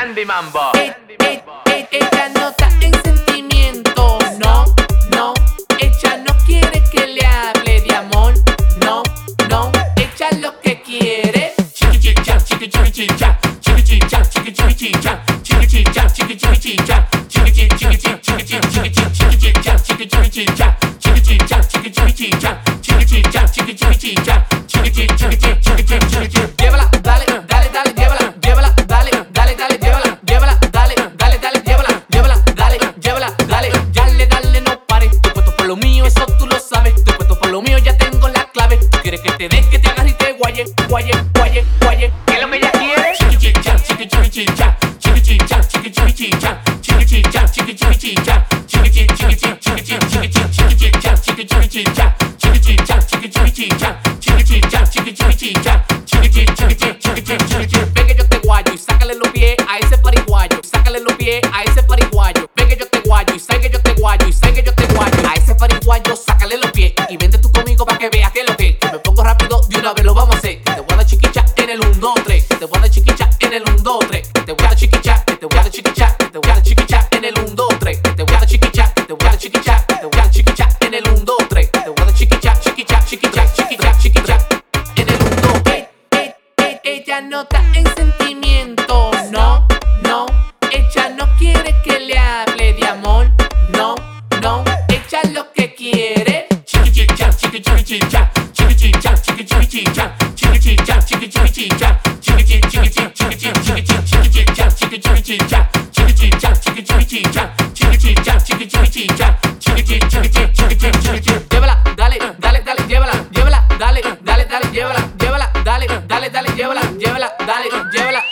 Andy Mambo. E- e- e- ella no está en sentimiento, no, no. Ella no quiere que le hable de amor, no, no. Ella lo que quiere. Chiqui chicha, chiqui chiqui chicha, chiqui chicha, chiqui chiqui chicha, chiqui chicha, chiqui chiqui te deje, que te agarre y te guaye, guaye, guaye, guaye. ¿Qué lo que ella quiere? chiqui chicha, chiqui chiqui chicha, chiqui chicha, chiqui chiqui chicha, chiqui chicha, chiqui chiqui chicha, chiqui chiqui chiqui chiqui chiqui chiqui chicha, chiqui chiqui chicha, chiqui chicha, una vez lo vamos a hacer. Que te voy a dar chiquicha en el 1, 2, 3. Que te voy a dar chiquicha en el 1, 2, 3. Que te voy a dar chiquicha, que te voy a dar chiquicha, que te voy a dar chiquicha en el 1, 2, 3. Que te voy a dar chiquicha, que te voy a dar chiquicha, que te voy a dar chiquicha en el 1, 2, 3. Que te voy a dar chiquicha, chiquicha, chiquicha, chiquicha, chiquicha en el 1, 2, 3. Ella no está en sentimiento, no, no. Ella no quiere que le hable de amor, no, no. Ella lo que quiere. chiqui chicha, chiqui dale, llévala,